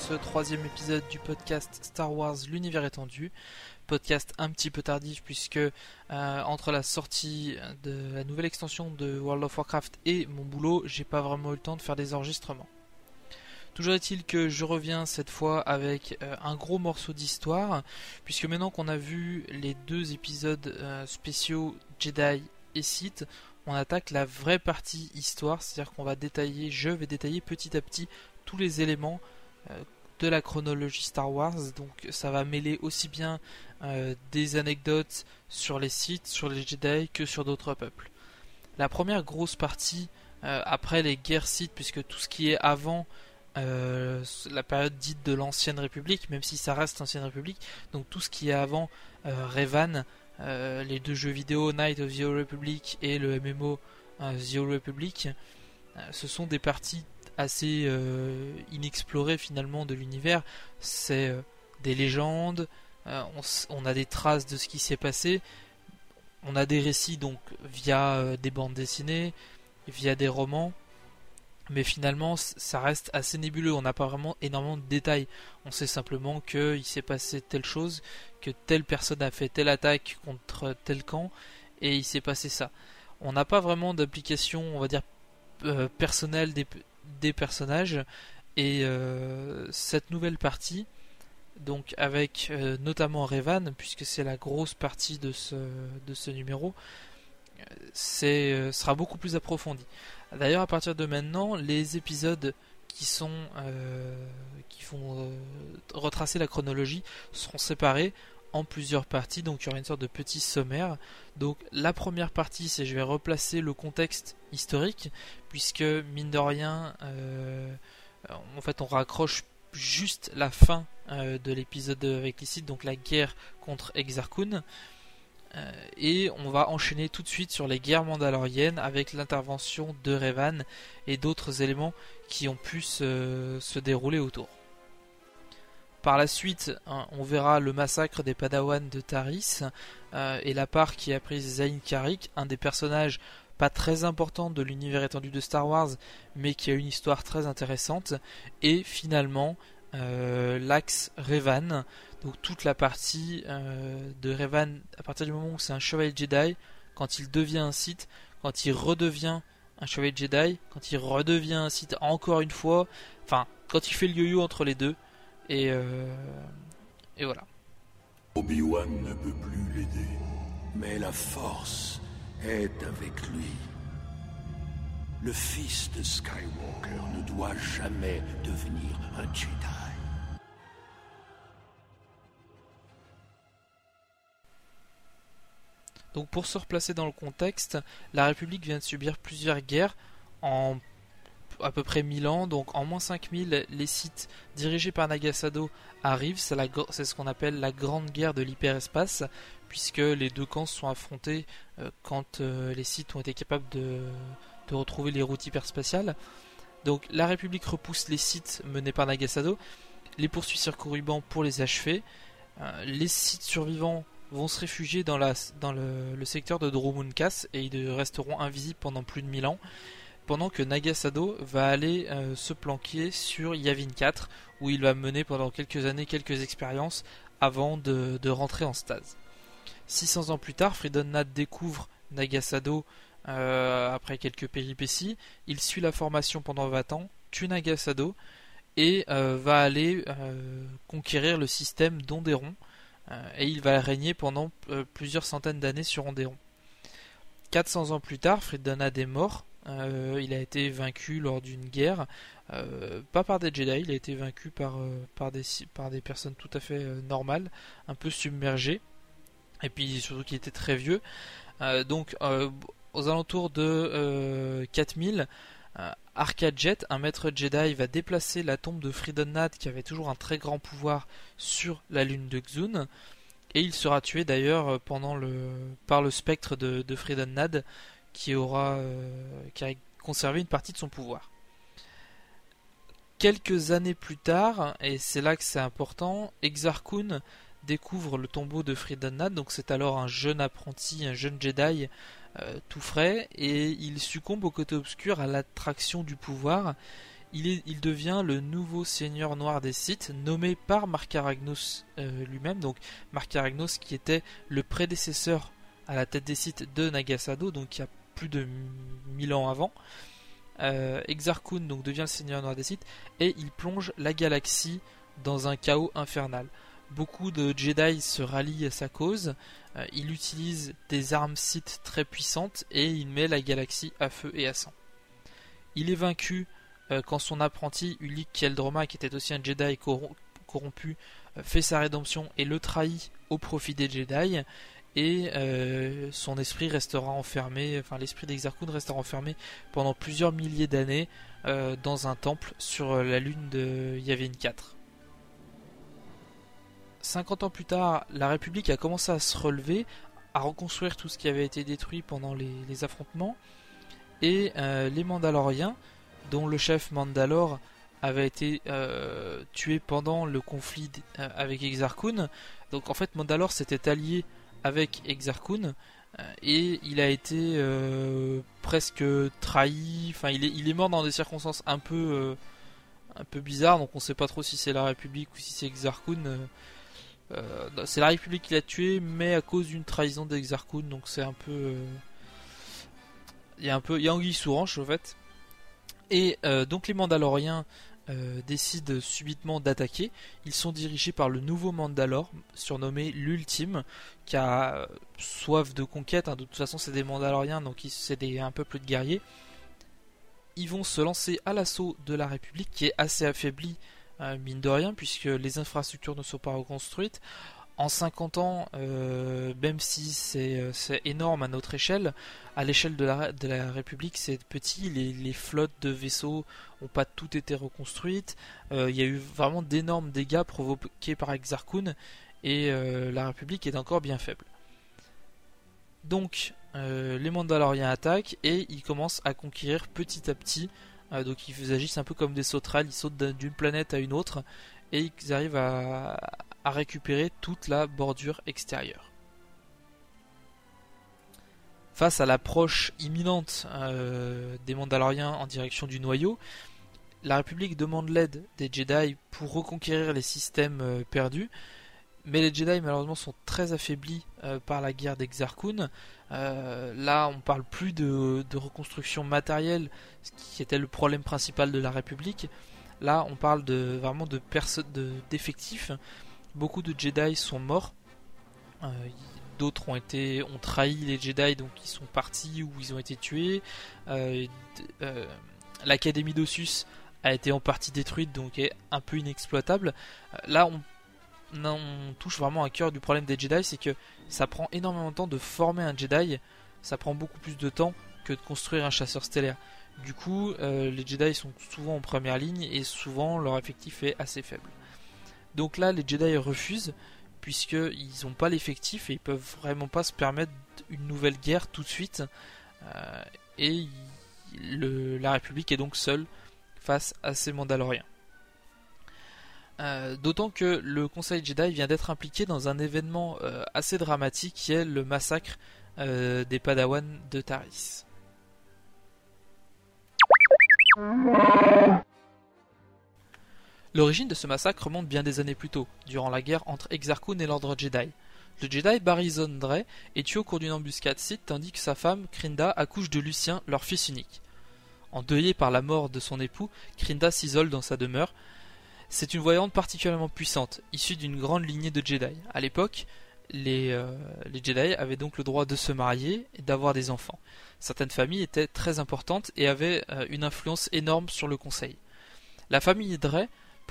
ce troisième épisode du podcast Star Wars L'univers étendu. Podcast un petit peu tardif puisque euh, entre la sortie de la nouvelle extension de World of Warcraft et mon boulot, j'ai pas vraiment eu le temps de faire des enregistrements. Toujours est-il que je reviens cette fois avec euh, un gros morceau d'histoire, puisque maintenant qu'on a vu les deux épisodes euh, spéciaux Jedi et Sith, on attaque la vraie partie histoire, c'est-à-dire qu'on va détailler, je vais détailler petit à petit tous les éléments de la chronologie Star Wars. Donc ça va mêler aussi bien des anecdotes sur les Sith, sur les Jedi que sur d'autres peuples. La première grosse partie après les guerres Sith, puisque tout ce qui est avant euh, la période dite de l'ancienne République, même si ça reste l'ancienne République. Donc tout ce qui est avant euh, Revan, euh, les deux jeux vidéo Night of the Republic et le MMO The Old Republic, ce sont des parties assez inexplorées finalement de l'univers. C'est des légendes, on, a des traces de ce qui s'est passé, on a des récits donc via des bandes dessinées, via des romans mais finalement ça reste assez nébuleux, on n'a pas vraiment énormément de détails. On sait simplement qu'il s'est passé telle chose, que telle personne a fait telle attaque contre tel camp, et il s'est passé ça. On n'a pas vraiment d'application, on va dire, euh, personnelle des, personnages, et euh, cette nouvelle partie, donc avec euh, notamment Revan, puisque c'est la grosse partie de ce, de ce numéro, c'est sera beaucoup plus approfondi. D'ailleurs, à partir de maintenant, les épisodes qui sont euh, qui vont euh, retracer la chronologie seront séparés en plusieurs parties, donc il y aura une sorte de petit sommaire. Donc la première partie, c'est je vais replacer le contexte historique, puisque mine de rien, euh, en fait, on raccroche juste la fin de l'épisode avec les donc la guerre contre Exarchun. Euh, et on va enchaîner tout de suite sur les guerres mandaloriennes avec l'intervention de Revan et d'autres éléments qui ont pu se, dérouler autour. Par la suite, hein, on verra le massacre des Padawan de Taris euh, et la part qui a prise Zayn Karik, un des personnages pas très importants de l'univers étendu de Star Wars, mais qui a une histoire très intéressante. Et finalement, euh, l'axe Revan, donc toute la partie euh, de Revan à partir du moment où c'est un chevalier Jedi, quand il devient un Sith, quand il redevient un chevalier Jedi, quand il redevient un Sith encore une fois, enfin quand il fait le yo-yo entre les deux, et, euh, et voilà. Obi-Wan ne peut plus l'aider, mais la force est avec lui. Le fils de Skywalker ne doit jamais devenir un Jedi. Donc pour se replacer dans le contexte, la République vient de subir plusieurs guerres en à peu près 1000 ans. Donc en moins 5000, les sites dirigés par Nagasado arrivent. C'est ce qu'on appelle la grande guerre de l'hyperespace, puisque les deux camps se sont affrontés euh, quand euh, les sites ont été capables de, retrouver les routes hyperspatiales. Donc la République repousse les sites menés par Nagasado, les poursuit sur pour les achever. Euh, les sites survivants vont se réfugier dans le, secteur de Dromunkas et ils resteront invisibles pendant plus de 1000 ans. Pendant que Nagasado va aller euh, se planquer sur Yavin 4 où il va mener pendant quelques années quelques expériences avant de, rentrer en stase. 600 ans plus tard, Nad découvre Nagasado euh, après quelques péripéties. Il suit la formation pendant 20 ans, tue Nagasado et euh, va aller conquérir le système d'Onderon et il va régner pendant plusieurs centaines d'années sur Onderon. 400 ans plus tard, Fridonad est mort. Euh, il a été vaincu lors d'une guerre, pas par des Jedi, il a été vaincu par, par, des, personnes tout à fait normales, un peu submergées, et puis surtout qu'il était très vieux. donc aux alentours de 4000, Arcade Jet, un maître Jedi, va déplacer la tombe de Fridonad qui avait toujours un très grand pouvoir sur la lune de Xun. Et il sera tué d'ailleurs euh, pendant le par le spectre de, de Nad qui aura euh, a conservé une partie de son pouvoir. Quelques années plus tard, et c'est là que c'est important, Exarchun découvre le tombeau de Nad, donc c'est alors un jeune apprenti, un jeune Jedi euh, tout frais, et il succombe au côté obscur à l'attraction du pouvoir, il, devient le nouveau seigneur noir des Sith, nommé par Marc Aragnos euh, lui-même. Donc Marc Aragnos qui était le prédécesseur à la tête des Sith de Nagasado, donc a plus de 1000 ans avant. Euh, donc devient le seigneur noir des Sith et il plonge la galaxie dans un chaos infernal. Beaucoup de Jedi se rallient à sa cause. Euh, il utilise des armes Sith très puissantes et il met la galaxie à feu et à sang. Il est vaincu euh, quand son apprenti Ulik Keldroma, qui était aussi un Jedi corrompu, euh, fait sa rédemption et le trahit au profit des Jedi. Et euh, son esprit restera enfermé, enfin l'esprit d'Exarchun restera enfermé pendant plusieurs milliers d'années dans un temple sur la lune de Yavin 4. 50 ans plus tard, la République a commencé à se relever, à reconstruire tout ce qui avait été détruit pendant les, affrontements, et les Mandaloriens dont le chef Mandalore avait été euh, tué pendant le conflit euh, avec Exarchun. Donc en fait Mandalore s'était allié avec Exarchun euh, et il a été presque trahi. Enfin il est, il est mort dans des circonstances un peu un peu bizarres. Donc on sait pas trop si c'est la République ou si c'est Exarchun. c'est la République qui l'a tué, mais à cause d'une trahison d'Exarchun. Donc c'est un peu il y a un peu il y a anguille sous en fait. Et euh, donc les Mandaloriens euh, décident subitement d'attaquer. Ils sont dirigés par le nouveau Mandalore, surnommé l'Ultime, qui a euh, soif de conquête. Hein. De toute façon, c'est des Mandaloriens, donc c'est un peuple de guerriers. Ils vont se lancer à l'assaut de la République, qui est assez affaiblie, mine de rien, puisque les infrastructures ne sont pas reconstruites en 50 ans, euh, même si euh, c'est énorme à notre échelle, à l'échelle de la, République, c'est petit. Les, flottes de vaisseaux n'ont pas toutes été reconstruites. Euh, il y a eu vraiment d'énormes dégâts provoqués par Exarchun et la République est encore bien faible. Donc, les Mandaloriens attaquent et ils commencent à conquérir petit à petit. donc, ils agissent un peu comme des sauterelles, ils sautent d'une planète à une autre et ils arrivent à, à récupérer toute la bordure extérieure. Face à l'approche imminente euh, des Mandaloriens en direction du noyau, la République demande l'aide des Jedi pour reconquérir les systèmes euh, perdus, mais les Jedi malheureusement sont très affaiblis euh, par la guerre d'Exarchun. là, on parle plus de, reconstruction matérielle, ce qui était le problème principal de la République. Là, on parle de vraiment de d'effectifs. Beaucoup de Jedi sont morts. Euh, d'autres ont été ont trahi les Jedi, donc ils sont partis ou ils ont été tués. Euh, euh, L'académie d'Ossus a été en partie détruite, donc est un peu inexploitable. là, on, on touche vraiment à cœur du problème des Jedi, c'est que ça prend énormément de temps de former un Jedi. Ça prend beaucoup plus de temps que de construire un chasseur stellaire. Du coup, les Jedi sont souvent en première ligne et souvent leur effectif est assez faible. Donc là, les Jedi refusent, puisqu'ils n'ont pas l'effectif et ils peuvent vraiment pas se permettre une nouvelle guerre tout de suite. Euh, et la République est donc seule face à ces Mandaloriens. Euh, d'autant que le Conseil Jedi vient d'être impliqué dans un événement euh, assez dramatique qui est le massacre des Padawans de Taris. L'origine de ce massacre remonte bien des années plus tôt, durant la guerre entre Exarchun et l'Ordre Jedi. Le Jedi Barizon Dre est tué au cours d'une embuscade Sith tandis que sa femme, Krinda, accouche de Lucien, leur fils unique. Endeuillée par la mort de son époux, Krinda s'isole dans sa demeure. C'est une voyante particulièrement puissante, issue d'une grande lignée de Jedi. À l'époque, les, euh, Jedi avaient donc le droit de se marier et d'avoir des enfants. Certaines familles étaient très importantes et avaient euh, une influence énorme sur le Conseil. La famille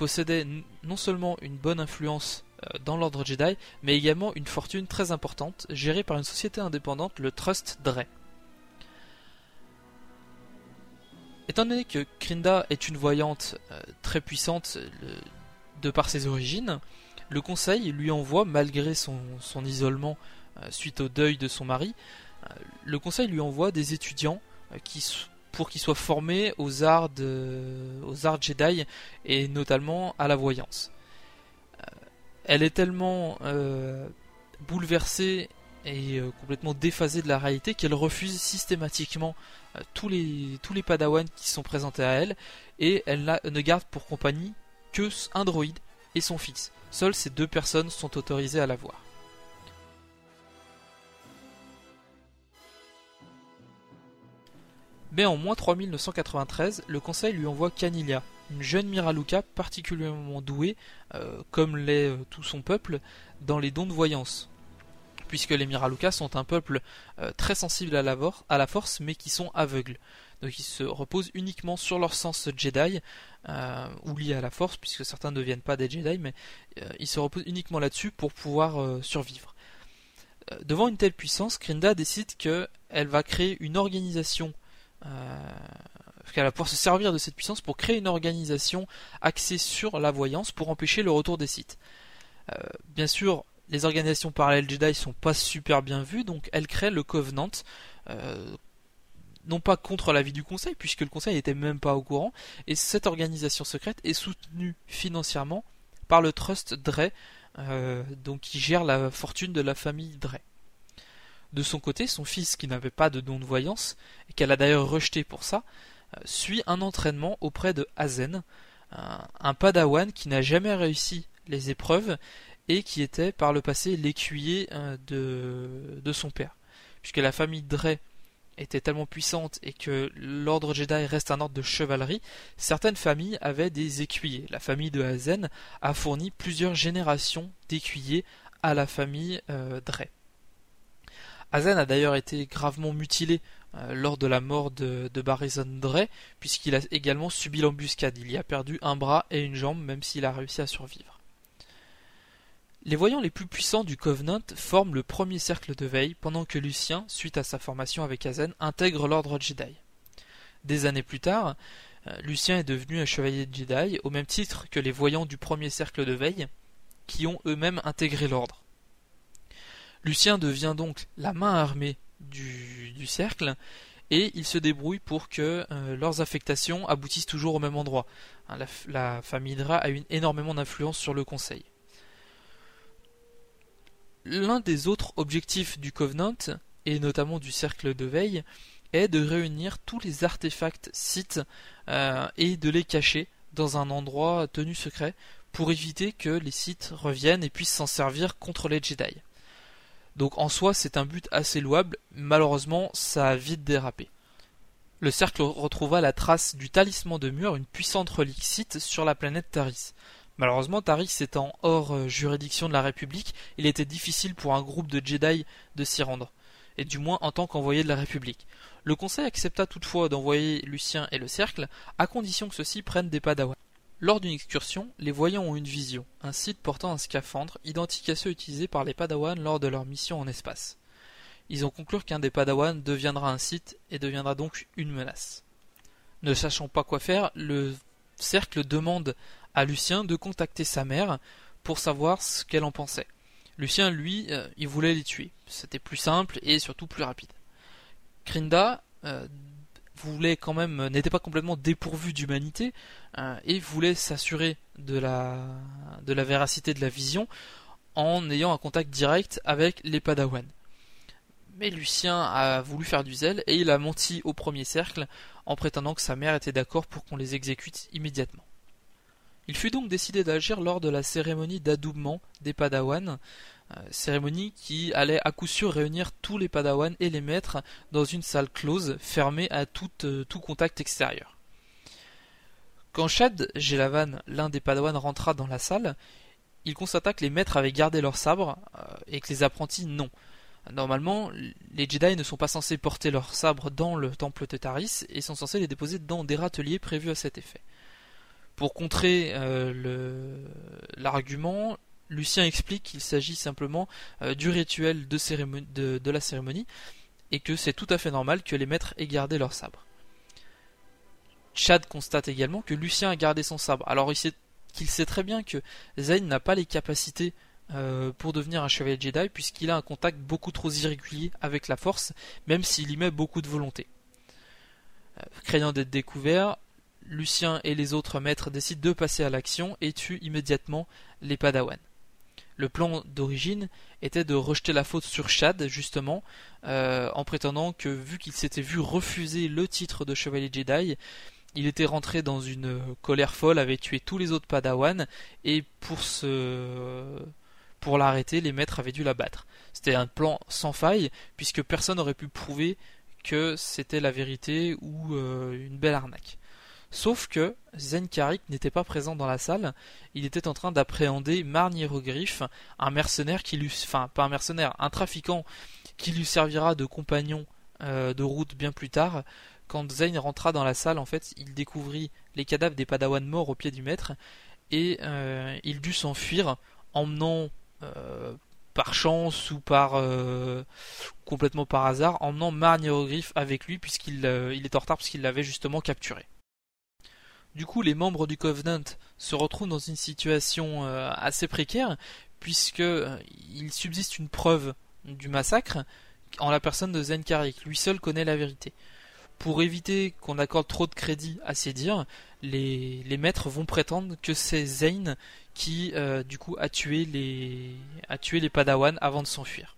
possédait non seulement une bonne influence euh, dans l'ordre Jedi, mais également une fortune très importante, gérée par une société indépendante, le Trust Dre. Étant donné que Krinda est une voyante euh, très puissante de par ses origines, le conseil lui envoie, malgré son, isolement euh, suite au deuil de son mari, le conseil lui envoie des étudiants qui, pour qu'il soit formé aux arts, Jedi et notamment à la voyance. Euh, elle est tellement euh, bouleversée est euh, complètement déphasée de la réalité qu'elle refuse systématiquement tous les tous les Padawan qui sont présentés à elle et elle ne garde pour compagnie que un droïde et son fils. Seules ces deux personnes sont autorisées à la voir. Mais en moins 3993, le conseil lui envoie Canilia, une jeune Miraluka particulièrement douée, euh, comme l'est euh, tout son peuple, dans les dons de voyance. Puisque les Miraluka sont un peuple euh, très sensible à la, à la, force, mais qui sont aveugles. Donc ils se reposent uniquement sur leur sens Jedi, ou lié à la force, puisque certains ne deviennent pas des Jedi, mais ils se reposent uniquement là-dessus pour pouvoir survivre. devant une telle puissance, Krinda décide qu'elle va créer une organisation qu'elle va pouvoir se servir de cette puissance pour créer une organisation axée sur la voyance pour empêcher le retour des sites. Euh, bien sûr, les organisations parallèles Jedi sont pas super bien vues, donc elle crée le Covenant, euh, non pas contre l'avis du Conseil, puisque le Conseil n'était même pas au courant, et cette organisation secrète est soutenue financièrement par le Trust Dre, euh, donc qui gère la fortune de la famille Dre. De son côté, son fils, qui n'avait pas de don de voyance, et qu'elle a d'ailleurs rejeté pour ça, euh, suit un entraînement auprès de Hazen, un, padawan qui n'a jamais réussi les épreuves et qui était par le passé l'écuyer euh, de, de son père. Puisque la famille Dre était tellement puissante et que l'ordre Jedi reste un ordre de chevalerie, certaines familles avaient des écuyers. La famille de Hazen a fourni plusieurs générations d'écuyers à la famille euh. Hazen a d'ailleurs été gravement mutilé euh, lors de la mort de, de Barrison Dre, puisqu'il a également subi l'embuscade. Il y a perdu un bras et une jambe, même s'il a réussi à survivre. Les voyants les plus puissants du Covenant forment le premier cercle de veille, pendant que Lucien, suite à sa formation avec Hazen, intègre l'ordre Jedi. Des années plus tard, euh, Lucien est devenu un chevalier Jedi, au même titre que les voyants du premier cercle de veille, qui ont eux-mêmes intégré l'ordre. Lucien devient donc la main armée du, cercle et ils se débrouillent pour que euh, leurs affectations aboutissent toujours au même endroit. Hein, la, famille Dra a eu énormément d'influence sur le conseil. L'un des autres objectifs du Covenant, et notamment du cercle de veille, est de réunir tous les artefacts sites euh, et de les cacher dans un endroit tenu secret pour éviter que les sites reviennent et puissent s'en servir contre les Jedi. Donc en soi, c'est un but assez louable, malheureusement, ça a vite dérapé. Le cercle retrouva la trace du talisman de mur, une puissante relique site sur la planète Taris. Malheureusement, Taris étant hors euh, juridiction de la République, il était difficile pour un groupe de Jedi de s'y rendre, et du moins en tant qu'envoyé de la République. Le Conseil accepta toutefois d'envoyer Lucien et le cercle, à condition que ceux-ci prennent des Padawans. Lors d'une excursion, les voyants ont une vision, un site portant un scaphandre identique à ceux utilisés par les Padawans lors de leur mission en espace. Ils ont conclu qu'un des Padawans deviendra un site et deviendra donc une menace. Ne sachant pas quoi faire, le cercle demande à Lucien de contacter sa mère pour savoir ce qu'elle en pensait. Lucien, lui, euh, il voulait les tuer. C'était plus simple et surtout plus rapide. Krinda, euh, quand même n'était pas complètement dépourvu d'humanité euh, et voulait s'assurer de la de la véracité de la vision en ayant un contact direct avec les Padawan. Mais Lucien a voulu faire du zèle et il a menti au premier cercle en prétendant que sa mère était d'accord pour qu'on les exécute immédiatement. Il fut donc décidé d'agir lors de la cérémonie d'adoubement des Padawan, euh, cérémonie qui allait à coup sûr réunir tous les Padawans et les maîtres dans une salle close, fermée à tout, euh, contact extérieur. Quand Shad Gelavan, l'un des Padawans, rentra dans la salle, il constata que les maîtres avaient gardé leurs sabres euh, et que les apprentis non. Normalement, les Jedi ne sont pas censés porter leurs sabres dans le temple de Taris et sont censés les déposer dans des râteliers prévus à cet effet. Pour contrer l'argument, Lucien explique qu'il s'agit simplement euh, du rituel de, la cérémonie et que c'est tout à fait normal que les maîtres aient gardé leur sabre. Chad constate également que Lucien a gardé son sabre. Alors qu'il sait très bien que Zayn n'a pas les capacités euh, pour devenir un chevalier Jedi puisqu'il a un contact beaucoup trop irrégulier avec la force, même s'il y met beaucoup de volonté. Euh, craignant d'être découvert, Lucien et les autres maîtres décident de passer à l'action et tuent immédiatement les Padawans. Le plan d'origine était de rejeter la faute sur Chad, justement, euh, en prétendant que vu qu'il s'était vu refuser le titre de chevalier Jedi, il était rentré dans une colère folle, avait tué tous les autres Padawan, et pour se... pour l'arrêter, les maîtres avaient dû l'abattre. C'était un plan sans faille, puisque personne n'aurait pu prouver que c'était la vérité ou euh, une belle arnaque. Sauf que Zen Karik n'était pas présent dans la salle, il était en train d'appréhender Marn Hieroglyph, un mercenaire qui lui, enfin pas un mercenaire, un trafiquant qui lui servira de compagnon euh, de route bien plus tard. Quand Zen rentra dans la salle, en fait, il découvrit les cadavres des Padawan morts au pied du maître et euh, il dut s'enfuir, emmenant par chance ou par complètement par hasard, emmenant Marn Hieroglyph avec lui puisqu'il il est en retard puisqu'il l'avait justement capturé. Du coup, les membres du Covenant se retrouvent dans une situation euh, assez précaire, puisque euh, il subsiste une preuve du massacre en la personne de Zen Karik. Lui seul connaît la vérité. Pour éviter qu'on accorde trop de crédit à ses dires, les, maîtres vont prétendre que c'est Zayn qui, euh, du coup, a tué les, a tué les Padawan avant de s'enfuir.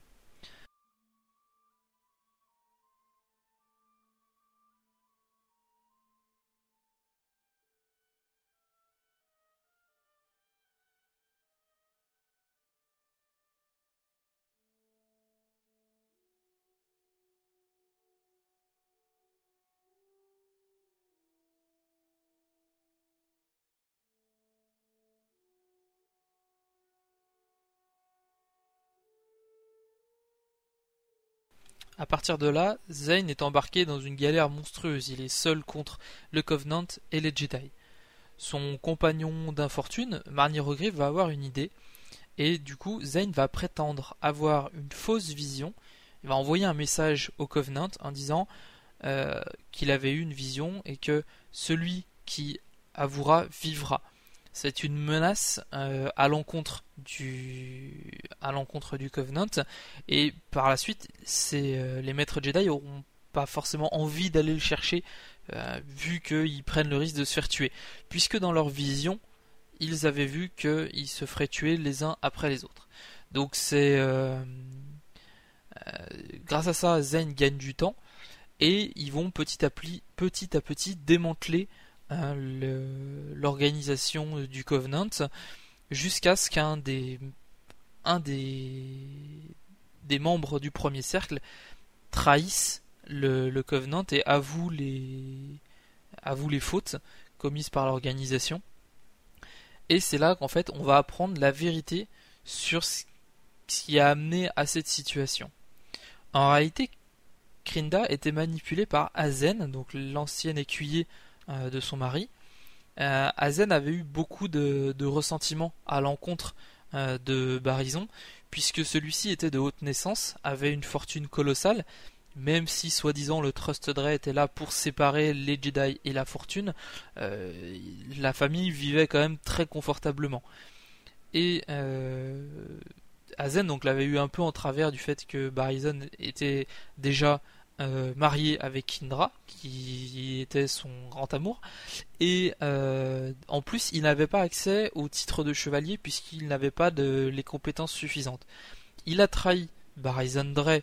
À partir de là, Zane est embarqué dans une galère monstrueuse. Il est seul contre le Covenant et les Jedi. Son compagnon d'infortune, Marnie Regriff, va avoir une idée. Et du coup, Zane va prétendre avoir une fausse vision. Il va envoyer un message au Covenant en disant euh, qu'il avait eu une vision et que celui qui avouera vivra c'est une menace euh, à l'encontre du à l'encontre du Covenant. Et par la suite euh, les maîtres Jedi n'auront pas forcément envie d'aller le chercher euh, vu qu'ils prennent le risque de se faire tuer. Puisque dans leur vision ils avaient vu qu'ils se feraient tuer les uns après les autres. Donc c'est grâce à ça Zen gagne du temps et ils vont petit à petit, petit, à petit démanteler Hein, l'organisation du Covenant jusqu'à ce qu'un des un des membres du premier cercle trahisse le, Covenant et avoue les avoue les fautes commises par l'organisation. Et c'est là qu'en fait on va apprendre la vérité sur ce qui a amené à cette situation. En réalité, Krinda était manipulée par Azen, donc l'ancien écuyer euh, de son mari, euh, Azen avait eu beaucoup de, ressentiment à l'encontre euh, de Barison, puisque celui-ci était de haute naissance, avait une fortune colossale, même si soi-disant le Trust Dre était là pour séparer les Jedi et la fortune, la famille vivait quand même très confortablement. Et Azen donc l'avait eu un peu en travers du fait que Barison était déjà euh, marié avec Kindra, qui était son grand amour, et euh, en plus il n'avait pas accès au titre de chevalier puisqu'il n'avait pas les compétences suffisantes. Il a trahi Barizandre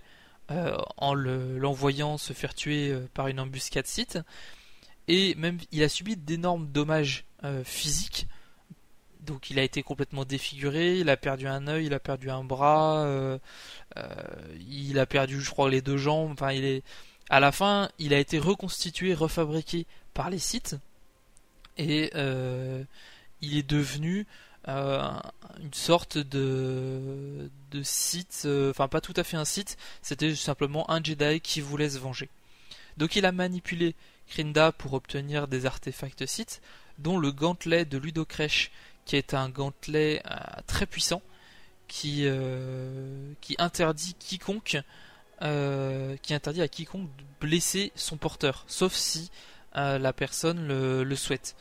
euh, en l'envoyant se faire tuer par une embuscade site, et même il a subi d'énormes dommages physiques donc il a été complètement défiguré, il a perdu un œil, il a perdu un bras, euh, euh, il a perdu, je crois, les deux jambes. Enfin, il est à la fin, il a été reconstitué, refabriqué par les sites et euh, il est devenu une sorte de site, enfin pas tout à fait un site, c'était simplement un Jedi qui voulait se venger. Donc il a manipulé Krinda pour obtenir des artefacts sites, dont le gantelet de Ludocrèche qui est un gantelet euh, très puissant qui, euh, qui interdit quiconque euh, qui interdit à quiconque de blesser son porteur, sauf si la personne le, souhaite.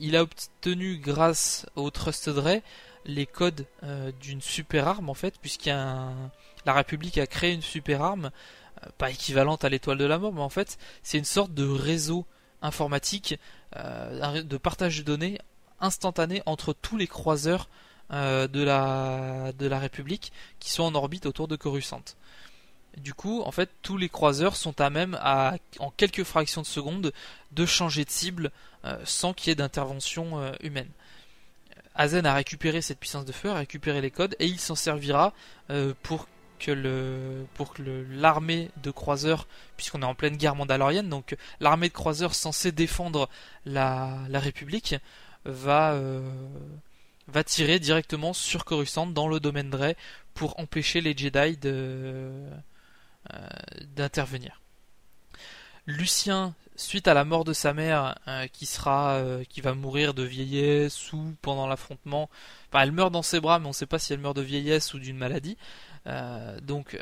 il a obtenu grâce au Trust Dre les codes d'une super arme en fait, puisqu'il la République a créé une super arme, pas équivalente à l'étoile de la mort, mais en fait c'est une sorte de réseau informatique de partage de données instantané entre tous les croiseurs de, la, de la République qui sont en orbite autour de Coruscant. Du coup, en fait, tous les croiseurs sont à même, à, en quelques fractions de secondes, de changer de cible sans qu'il y ait d'intervention humaine. Azen a récupéré cette puissance de feu, a récupéré les codes, et il s'en servira pour que le l'armée de croiseurs, puisqu'on est en pleine guerre mandalorienne, donc l'armée de croiseurs censée défendre la, la République va euh, va tirer directement sur Coruscant dans le domaine Dre pour empêcher les Jedi euh, d'intervenir. Lucien, suite à la mort de sa mère, euh, qui sera, qui va mourir de vieillesse ou pendant l'affrontement, elle meurt dans ses bras, mais on ne sait pas si elle meurt de vieillesse ou d'une maladie. Donc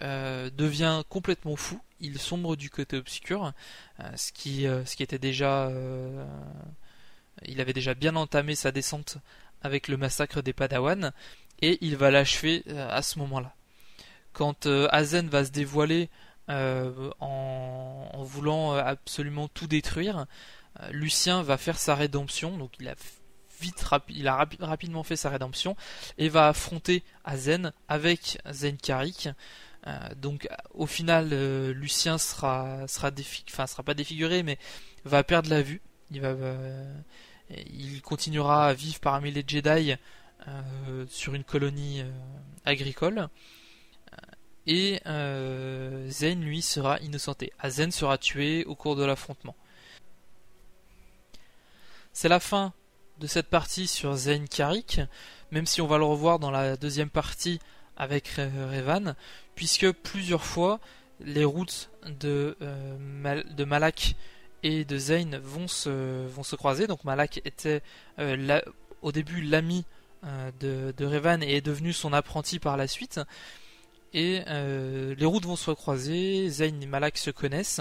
devient complètement fou. Il sombre du côté obscur, ce qui était déjà il avait déjà bien entamé sa descente avec le massacre des Padawan et il va l'achever à ce moment-là. Quand Azen va se dévoiler en, en, voulant absolument tout détruire, Lucien va faire sa rédemption, donc il a vite rapidement fait sa rédemption et va affronter Azen avec Zen Karik. Euh, donc au final, euh, Lucien sera sera pas défiguré, mais va perdre la vue. Il va euh, il continuera à vivre parmi les Jedi sur une colonie agricole. Et Zen lui sera innocenté. Azen sera tué au cours de l'affrontement. C'est la fin de cette partie sur Zayn Karik, même si on va le revoir dans la deuxième partie avec Revan, puisque plusieurs fois les routes euh, de Malak et de Zayn vont se, vont se croiser. Donc Malak était euh, au début l'ami euh, de, Revan et est devenu son apprenti par la suite. Et les routes vont se croiser, Zayn et Malak se connaissent.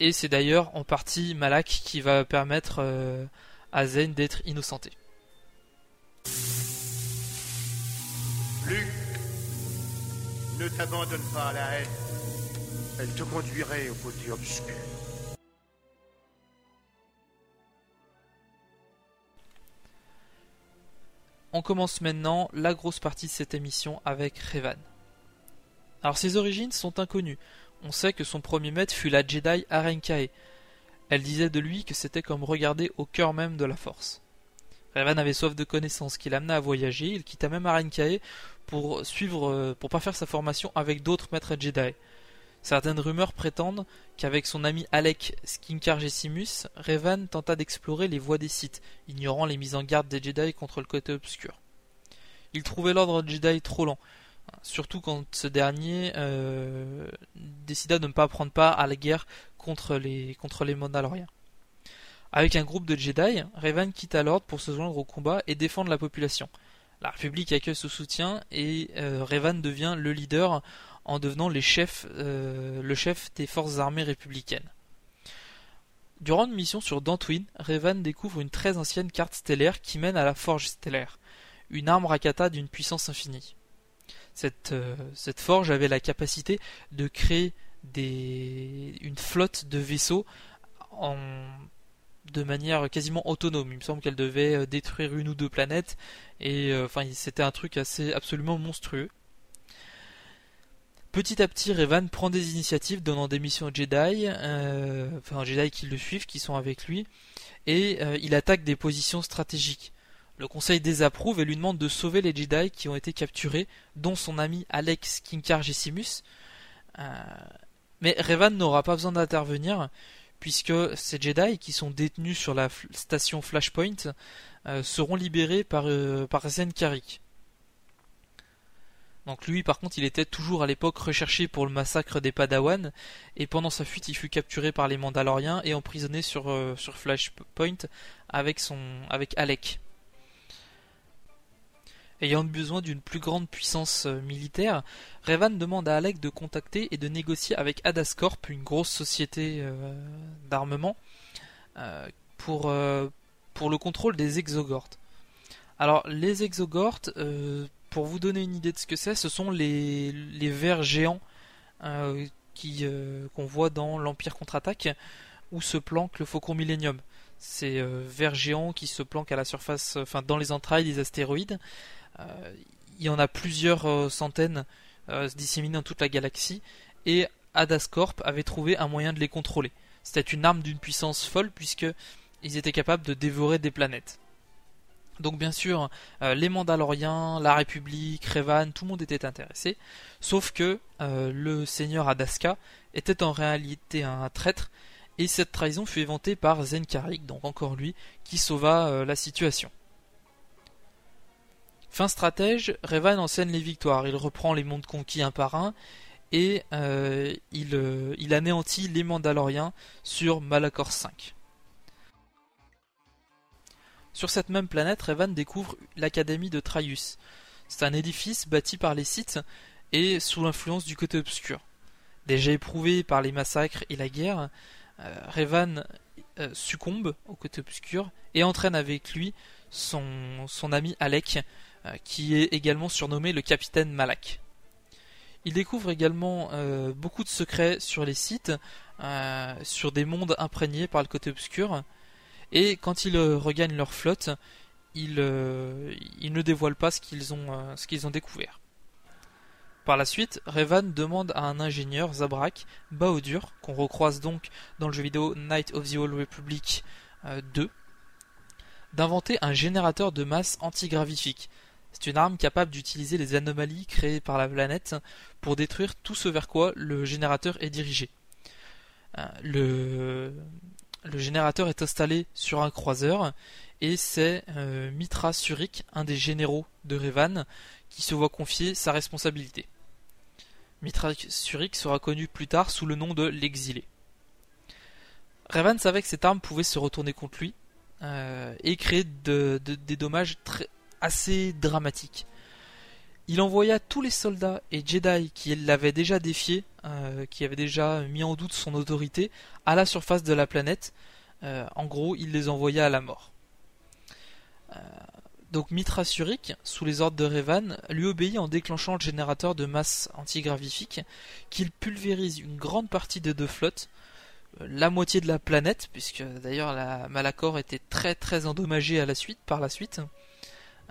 Et c'est d'ailleurs en partie Malak qui va permettre euh, à Zen d'être innocenté. Luc, ne t'abandonne pas à la haine. Elle te conduirait au côté obscur. On commence maintenant la grosse partie de cette émission avec Revan. Alors ses origines sont inconnues. On sait que son premier maître fut la Jedi Arenkae. Elle disait de lui que c'était comme regarder au cœur même de la force. Revan avait soif de connaissances qui l'amena à voyager, il quitta même Arenkae pour suivre euh, pour pas faire sa formation avec d'autres maîtres Jedi. Certaines rumeurs prétendent qu'avec son ami Alec Skinkargesimus, Revan tenta d'explorer les voies des Sith, ignorant les mises en garde des Jedi contre le côté obscur. Il trouvait l'ordre Jedi trop lent, Surtout quand ce dernier euh, décida de ne pas prendre part à la guerre contre les, contre les Mandaloriens. Avec un groupe de Jedi, Revan quitte l'ordre pour se joindre au combat et défendre la population. La République accueille ce soutien et euh, Revan devient le leader en devenant euh, le chef des forces armées républicaines. Durant une mission sur Dantooine, Revan découvre une très ancienne carte stellaire qui mène à la Forge stellaire, une arme Rakata d'une puissance infinie. Euh, cette, forge avait la capacité de créer une flotte de vaisseaux de manière quasiment autonome. Il me semble qu'elle devait euh, détruire une ou deux planètes et enfin c'était un truc assez absolument monstrueux. Petit à petit, Revan prend des initiatives, donnant des missions aux Jedi, enfin aux Jedi qui le suivent, qui sont avec lui, et il attaque des positions stratégiques. Le conseil désapprouve et lui demande de sauver les Jedi qui ont été capturés, dont son ami Alex Kinkargesimus. Euh, mais Revan n'aura pas besoin d'intervenir, puisque ces Jedi qui sont détenus sur la station Flashpoint euh, seront libérés par, euh, par Zen. Donc lui, par contre, il était toujours à l'époque recherché pour le massacre des Padawan, et pendant sa fuite, il fut capturé par les Mandaloriens et emprisonné sur, sur Flashpoint avec son avec Alec. Ayant besoin d'une plus grande puissance euh, militaire, Revan demande à Alec de contacter et de négocier avec Adascorp, une grosse société euh, d'armement, euh, pour, pour le contrôle des exogortes. Alors, les exogortes, pour vous donner une idée de ce que c'est, ce sont les, vers géants qui qu'on voit dans l'Empire contre-attaque où se planque le Faucon Millennium. ces vers géants qui se planquent à la surface, enfin dans les entrailles des astéroïdes. il y en a plusieurs centaines disséminées dans toute la galaxie, et Adascorp avait trouvé un moyen de les contrôler. C'était une arme d'une puissance folle puisque ils étaient capables de dévorer des planètes. Donc bien sûr, euh, les Mandaloriens, la République, Revan, tout le monde était intéressé, sauf que euh, le seigneur Adaska était en réalité un traître, et cette trahison fut éventée par Zenkarik, donc encore lui, qui sauva euh, la situation. Fin stratège, Revan enseigne les victoires, il reprend les mondes conquis un par un, et il, il anéantit les Mandaloriens sur Malachor 5. Sur cette même planète, Revan découvre l'académie de Traius. C'est un édifice bâti par les Sith et sous l'influence du côté obscur. Déjà éprouvé par les massacres et la guerre, euh, Revan euh, succombe au côté obscur et entraîne avec lui son, ami Alec, euh, qui est également surnommé le capitaine Malak. Il découvre également beaucoup de secrets sur les sites, sur des mondes imprégnés par le côté obscur, et quand ils euh, regagnent leur flotte, euh, ils, ne dévoilent pas ce qu'ils ont, euh, ce qu'ils ont découvert. Par la suite, Revan demande à un ingénieur, Zabrak, Baodur, qu'on recroise donc dans le jeu vidéo Night of the Old Republic 2, d'inventer un générateur de masse antigravifique. C'est une arme capable d'utiliser les anomalies créées par la planète pour détruire tout ce vers quoi le générateur est dirigé. Le, le générateur est installé sur un croiseur et c'est euh, Mitra Surik, un des généraux de Revan, qui se voit confier sa responsabilité. Mitra Surik sera connu plus tard sous le nom de l'exilé. Revan savait que cette arme pouvait se retourner contre lui euh, et créer des dommages assez dramatiques. Il envoya tous les soldats et Jedi qui l'avaient déjà défié, euh, qui avaient déjà mis en doute son autorité, à la surface de la planète. Euh, en gros, il les envoya à la mort. Euh, donc Mitra Surik, sous les ordres de Revan, lui obéit en déclenchant le générateur de masse antigravifique, qu'il pulvérise une grande partie des deux flottes, la moitié de la planète, puisque d'ailleurs la Malacor était très très endommagée à la suite, par la suite.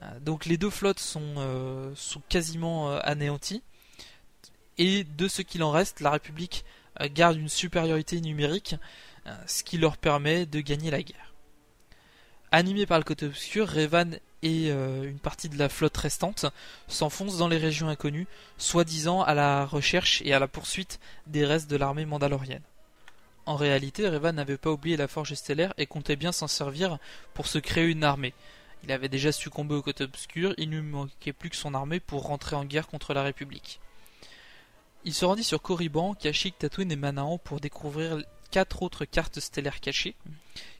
Euh, donc les deux flottes sont, euh, quasiment euh, anéanties. Et de ce qu'il en reste, la République garde une supériorité numérique, ce qui leur permet de gagner la guerre. Animé par le côté obscur, Revan et une partie de la flotte restante s'enfoncent dans les régions inconnues, soi-disant à la recherche et à la poursuite des restes de l'armée mandalorienne. En réalité, Revan n'avait pas oublié la forge stellaire et comptait bien s'en servir pour se créer une armée, il avait déjà succombé au côté obscur, il ne manquait plus que son armée pour rentrer en guerre contre la République. Il se rendit sur Korriban, Kashyyyk, Tatooine et Manaan pour découvrir quatre autres cartes stellaires cachées,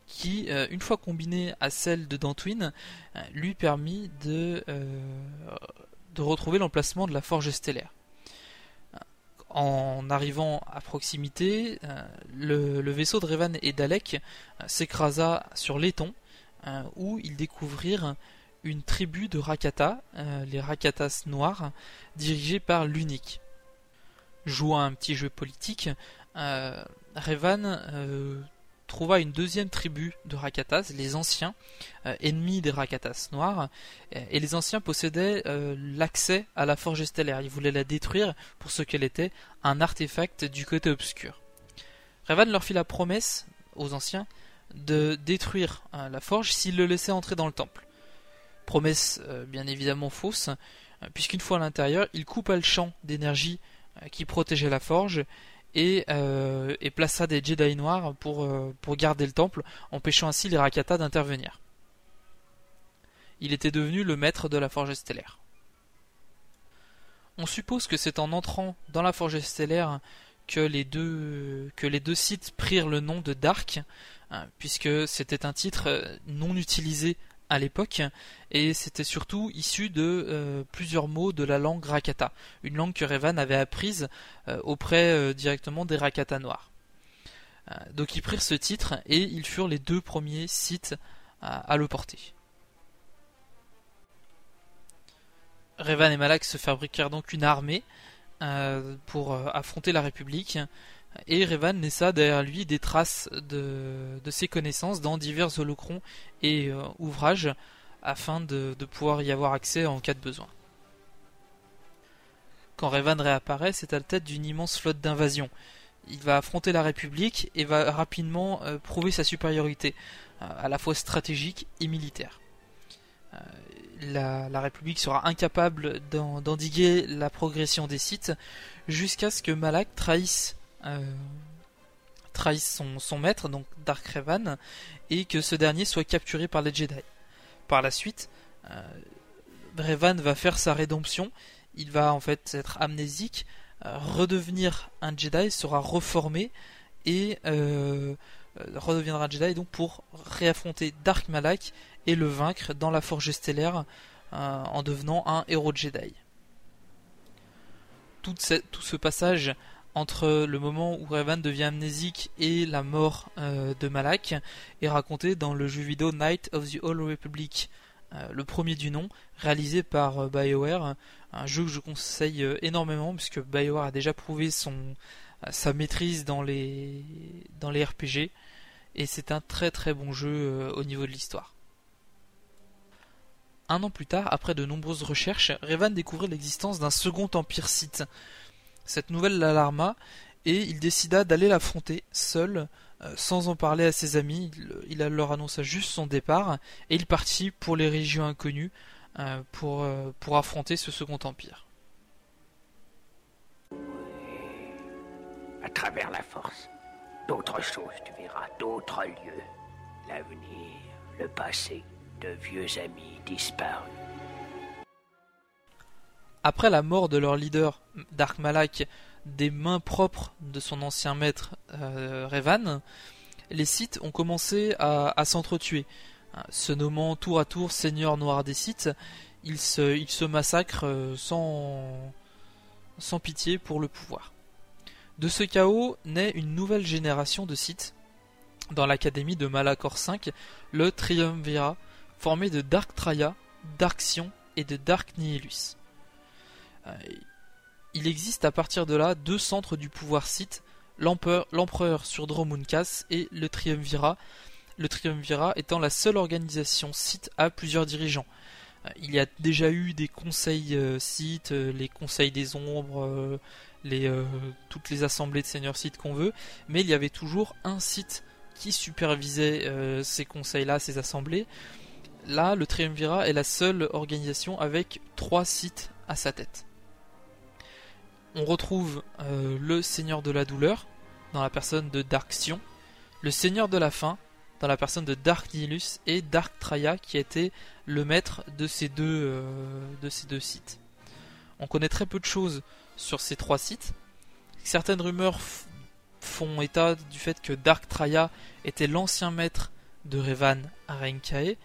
qui, euh, une fois combinées à celles de Dantooine, euh, lui permit de, euh, de retrouver l'emplacement de la forge stellaire. En arrivant à proximité, le, vaisseau de Revan et d'Alec s'écrasa sur l'éton, où ils découvrirent une tribu de Rakata, euh, les Rakatas noirs, dirigés par l'unique. Jouant un petit jeu politique, euh, Revan trouva une deuxième tribu de Rakatas, les anciens, ennemis des Rakatas noirs, et les anciens possédaient l'accès à la forge stellaire. Ils voulaient la détruire pour ce qu'elle était, un artefact du côté obscur. Revan leur fit la promesse aux anciens de détruire euh, la forge s'il le laissait entrer dans le temple. Promesse euh, bien évidemment fausse, euh, puisqu'une fois à l'intérieur, il coupa le champ d'énergie qui protégeait la forge et, plaça des Jedi noirs pour, garder le temple, empêchant ainsi les Rakata d'intervenir. Il était devenu le maître de la forge stellaire. On suppose que c'est en entrant dans la forge stellaire que les deux, que les deux sites prirent le nom de Dark, Hein, puisque c'était un titre euh, non utilisé à l'époque et c'était surtout issu de euh, plusieurs mots de la langue Rakata, une langue que Revan avait apprise euh, auprès directement des Rakata noirs. donc ils prirent ce titre et ils furent les deux premiers sites à le porter. Revan et Malak se fabriquèrent donc une armée pour affronter la République Et Revan laissa derrière lui des traces de, ses connaissances dans divers holocrons et ouvrages afin de, de pouvoir y avoir accès en cas de besoin. Quand Revan réapparaît, c'est à la tête d'une immense flotte d'invasion. Il va affronter la République et va rapidement euh, prouver sa supériorité, euh, à la fois stratégique et militaire. Euh, la, République sera incapable d'endiguer la progression des sites jusqu'à ce que Malak trahisse, trahisse son, maître, donc Dark Revan, et que ce dernier soit capturé par les Jedi. Par la suite, Revan va faire sa rédemption il va en fait être amnésique, euh, redevenir un Jedi, sera reformé et euh, euh, redeviendra un Jedi donc pour réaffronter Dark Malak et le vaincre dans la forge stellaire en devenant un héros Jedi. Tout, ce passage entre le moment où Revan devient amnésique et la mort de Malak est raconté dans le jeu vidéo Night of the Old Republic, le premier du nom, réalisé par BioWare, un jeu que je conseille euh, énormément puisque BioWare a déjà prouvé euh, sa maîtrise dans les dans les RPG et c'est un très très bon jeu euh, au niveau de l'histoire. Un an plus tard, après de nombreuses recherches, Revan découvrit l'existence d'un second empire Sith. Cette nouvelle l'alarma et il décida d'aller l'affronter seul, sans en parler à ses amis. Il, il, leur annonça juste son départ et il partit pour les régions inconnues, euh, pour, euh, pour affronter ce second empire. À travers la force, d'autres choses tu verras, d'autres lieux, l'avenir, le passé, de vieux amis disparus. Après la mort de leur leader, Dark Malak, des mains propres de son ancien maître euh, Revan, les Sith ont commencé à s'entretuer. Se nommant tour à tour Seigneur Noir des Sith, il se, il se massacre euh, sans, pitié pour le pouvoir. De ce chaos naît une nouvelle génération de Sith dans l'académie de Malachor V, le Triumvirat, formé de Dark Traya, Dark Sion et de Dark Nihilus. Euh, il existe à partir de là deux centres du pouvoir Sith, l'empereur sur Dromunkas et le Triumvirat, le Triumvirat étant la seule organisation Sith à plusieurs dirigeants. Euh, il y a déjà eu des conseils euh, euh, les conseils des ombres, toutes les assemblées de seigneurs Sith qu'on veut, mais il y avait toujours un Sith qui supervisait ces conseils-là, ces assemblées. Là, le Triumvirat est la seule organisation avec trois Sith à sa tête. On retrouve le Seigneur de la douleur dans la personne de Dark Sion, le Seigneur de la faim dans la personne de Dark Nihilus et Dark Traya qui était le maître de ces deux, euh, de ces deux sites. On connaît très peu de choses sur ces trois sites. Certaines rumeurs font état du fait que Dark Traya était l'ancien maître de Revan à Renkae,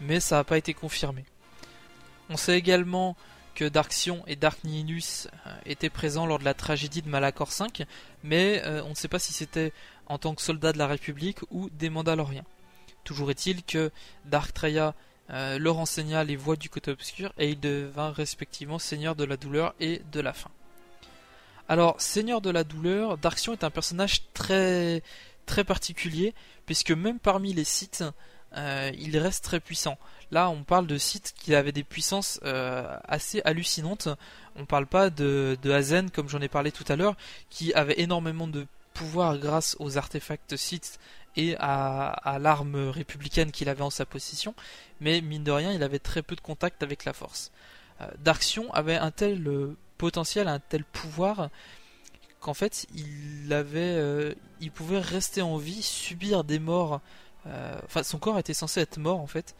mais ça n'a pas été confirmé. On sait également que Dark Sion et Dark Nihilus euh, étaient présents lors de la tragédie de Malachor V, mais euh, on ne sait pas si c'était en tant que soldat de la République ou des Mandaloriens. Toujours est-il que Dark Traya euh, leur enseigna les voies du côté obscur et il devint respectivement seigneur de la douleur et de la faim. Alors, seigneur de la douleur, Darction est un personnage très très particulier puisque même parmi les Sith, euh, il reste très puissant. Là, on parle de Sith qui avaient des puissances euh, assez hallucinantes. On parle pas de, de Hazen comme j'en ai parlé tout à l'heure, qui avait énormément de pouvoir grâce aux artefacts Sith et à, l'arme républicaine qu'il avait en sa possession, mais mine de rien, il avait très peu de contact avec la force. Euh, Darksion avait un tel euh, potentiel, un tel pouvoir qu'en fait, il avait, il pouvait rester en vie, subir des morts. Enfin, son corps était censé être mort en fait.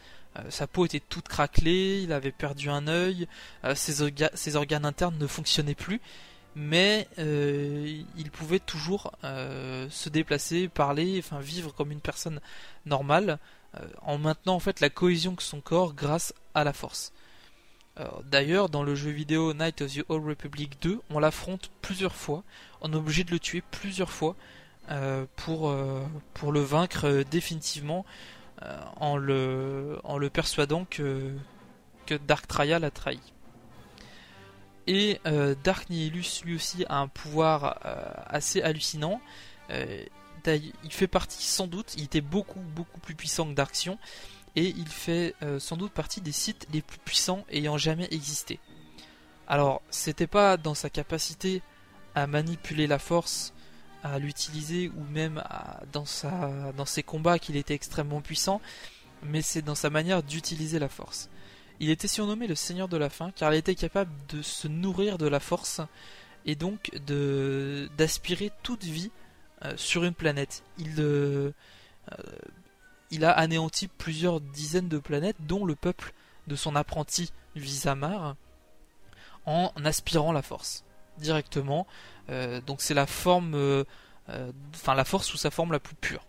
sa peau était toute craquelée, il avait perdu un œil, ses organes internes ne fonctionnaient plus mais euh, il pouvait toujours euh, se déplacer, parler, enfin vivre comme une personne normale, euh, en maintenant en fait la cohésion de son corps grâce à la force. D'ailleurs, dans le jeu vidéo Night of the Old Republic 2, on l'affronte plusieurs fois, on est obligé de le tuer plusieurs fois pour, pour le vaincre définitivement en, le, en le persuadant que, que Dark Trial a trahi. Et Dark Nihilus lui aussi a un pouvoir assez hallucinant. il fait partie sans doute, il était beaucoup beaucoup plus puissant que Darksion et il fait sans doute partie des sites les plus puissants ayant jamais existé. Alors, c'était pas dans sa capacité à manipuler la force, à l'utiliser ou même dans, sa, ses combats qu'il était extrêmement puissant, mais c'est dans sa manière d'utiliser la force. Il était surnommé le Seigneur de la Faim car il était capable de se nourrir de la force et donc d'aspirer toute vie euh, sur une planète. Il, euh, euh, il a anéanti plusieurs dizaines de planètes, dont le peuple de son apprenti Visamar, en aspirant la force directement. Euh, donc c'est la forme, euh, euh, enfin la force sous sa forme la plus pure.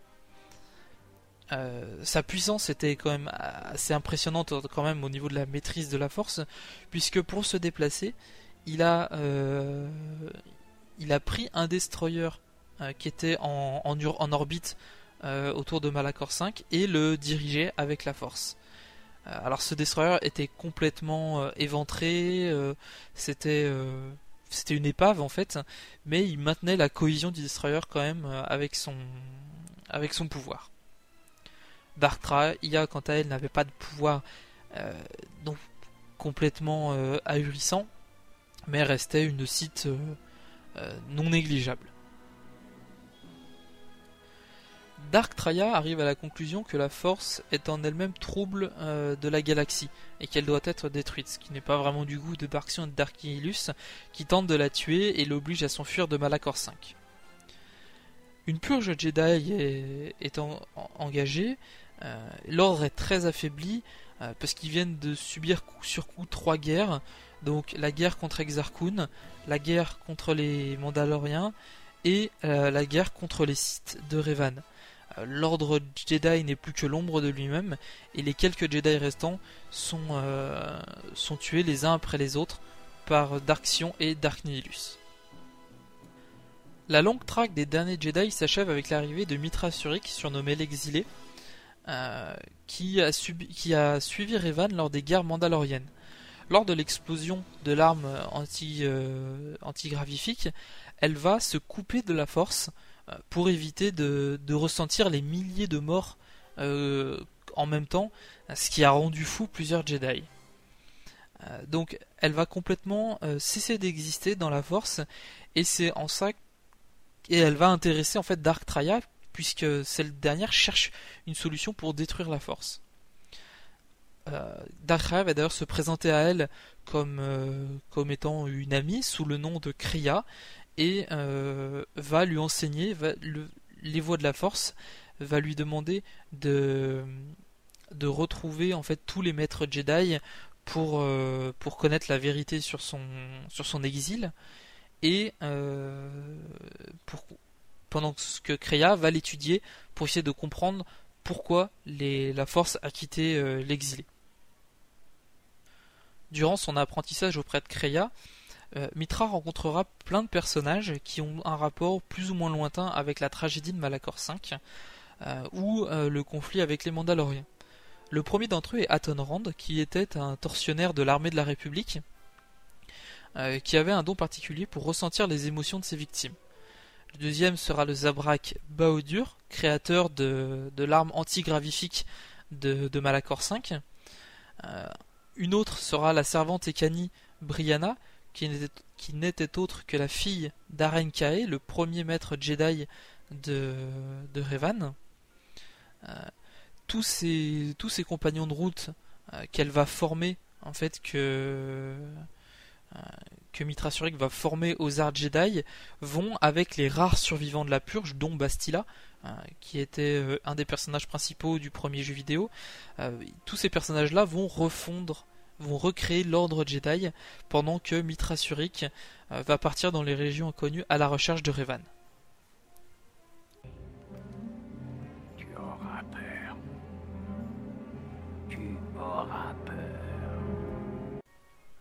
sa puissance était quand même assez impressionnante quand même au niveau de la maîtrise de la force, puisque pour se déplacer, il a, pris un destroyer qui était en, en, orbite autour de Malakor 5 et le dirigeait avec la force. alors ce destroyer était complètement éventré, c'était c'était une épave en fait, mais il maintenait la cohésion du destroyer quand même euh, avec son, avec son pouvoir. Darktra, IA quant à elle n'avait pas de pouvoir euh, donc complètement euh, ahurissant, mais restait une site non négligeable. Dark Traya arrive à la conclusion que la force est en elle-même trouble euh, de la galaxie et qu'elle doit être détruite, ce qui n'est pas vraiment du goût de Barxion et de Darkilus qui tente de la tuer et l'oblige à s'enfuir de Malakor 5. Une purge Jedi est, engagée, euh, l'ordre est très affaibli euh, parce qu'ils viennent de subir coup sur coup trois guerres, donc la guerre contre Exarchun, la guerre contre les Mandaloriens et la guerre contre les Sith de Revan. Euh, l'ordre Jedi n'est plus que l'ombre de lui-même, et les quelques Jedi restants sont, euh, tués les uns après les autres par Darksion et Dark Nihilus. La longue traque des derniers Jedi s'achève avec l'arrivée de Mitra Surik, surnommé l'exilé, euh, qui, a suivi Revan lors des guerres mandaloriennes. Lors de l'explosion de l'arme anti, antigravifique, elle va se couper de la force pour éviter de, ressentir les milliers de morts euh, en même temps, ce qui a rendu fou plusieurs Jedi. Euh, donc elle va complètement euh, cesser d'exister dans la Force et c'est en ça et elle va intéresser en fait Dark Traya puisque cette dernière cherche une solution pour détruire la Force. Dark Traya va d'ailleurs se présenter à elle comme, étant une amie sous le nom de Kriya et euh, va lui enseigner les voies de la force, va lui demander de, retrouver en fait tous les maîtres Jedi pour, euh, connaître la vérité sur son, exil et euh, pour, pendant que Kreia va l'étudier pour essayer de comprendre pourquoi la force a quitté l'exilé. Durant son apprentissage auprès de Kreia, euh, Mitra rencontrera plein de personnages qui ont un rapport plus ou moins lointain avec la tragédie de Malakor V euh, ou euh, le conflit avec les Mandaloriens. Le premier d'entre eux est Aton Rand, qui était un tortionnaire de l'armée de la République, qui avait un don particulier pour ressentir les émotions de ses victimes. Le deuxième sera le Zabrak Baodur, créateur de, l'arme antigravifique de, de Malakor V. une autre sera la servante Ekani Brianna, qui n'était autre que la fille d'Aren Kae, le premier maître Jedi de, Revan. Euh, tous, ses, compagnons de route euh, qu'elle va former, en fait, que, euh, que Mitra Surik va former aux arts Jedi, vont avec les rares survivants de la purge, dont Bastila, qui était un des personnages principaux du premier jeu vidéo. tous ces personnages-là vont refondre vont recréer l'ordre Jedi pendant que Mitra Surik euh, va partir dans les régions inconnues à la recherche de Revan. Tu auras peur. Tu auras peur.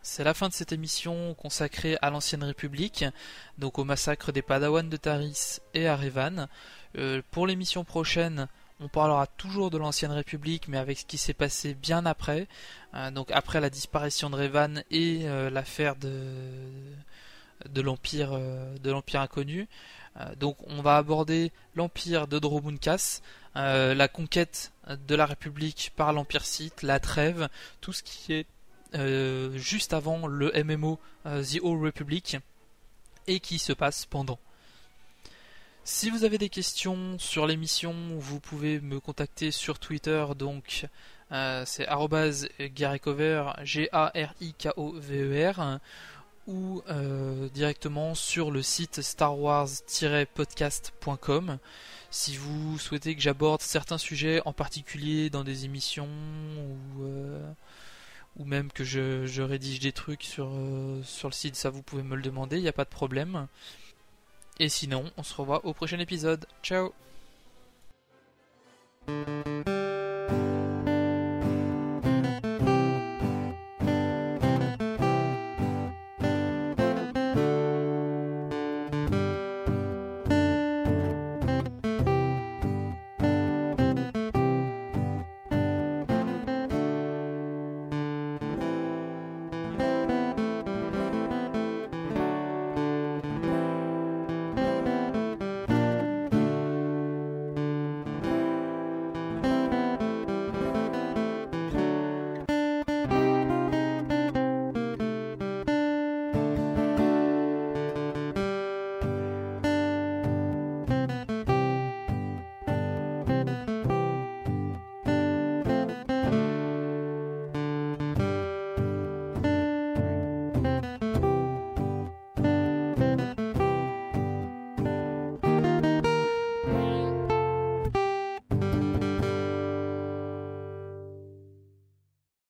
C'est la fin de cette émission consacrée à l'ancienne République, donc au massacre des Padawans de Taris et à Revan. Euh, pour l'émission prochaine, On parlera toujours de l'ancienne République, mais avec ce qui s'est passé bien après, donc après la disparition de Revan et l'affaire de, de l'empire inconnu. donc on va aborder l'empire de Dromunkas, la conquête de la République par l'empire Sith, la trêve, tout ce qui est juste avant le MMO The Old Republic et qui se passe pendant. Si vous avez des questions sur l'émission, vous pouvez me contacter sur Twitter, donc euh, c'est @garycover, G-A-R-I-K-O-V-E-R, e ou euh, directement sur le site starwars-podcast.com. Si vous souhaitez que j'aborde certains sujets en particulier dans des émissions ou, euh, même que je, rédige des trucs sur, sur le site, ça vous pouvez me le demander, il n'y a pas de problème. Et sinon, on se revoit au prochain épisode. Ciao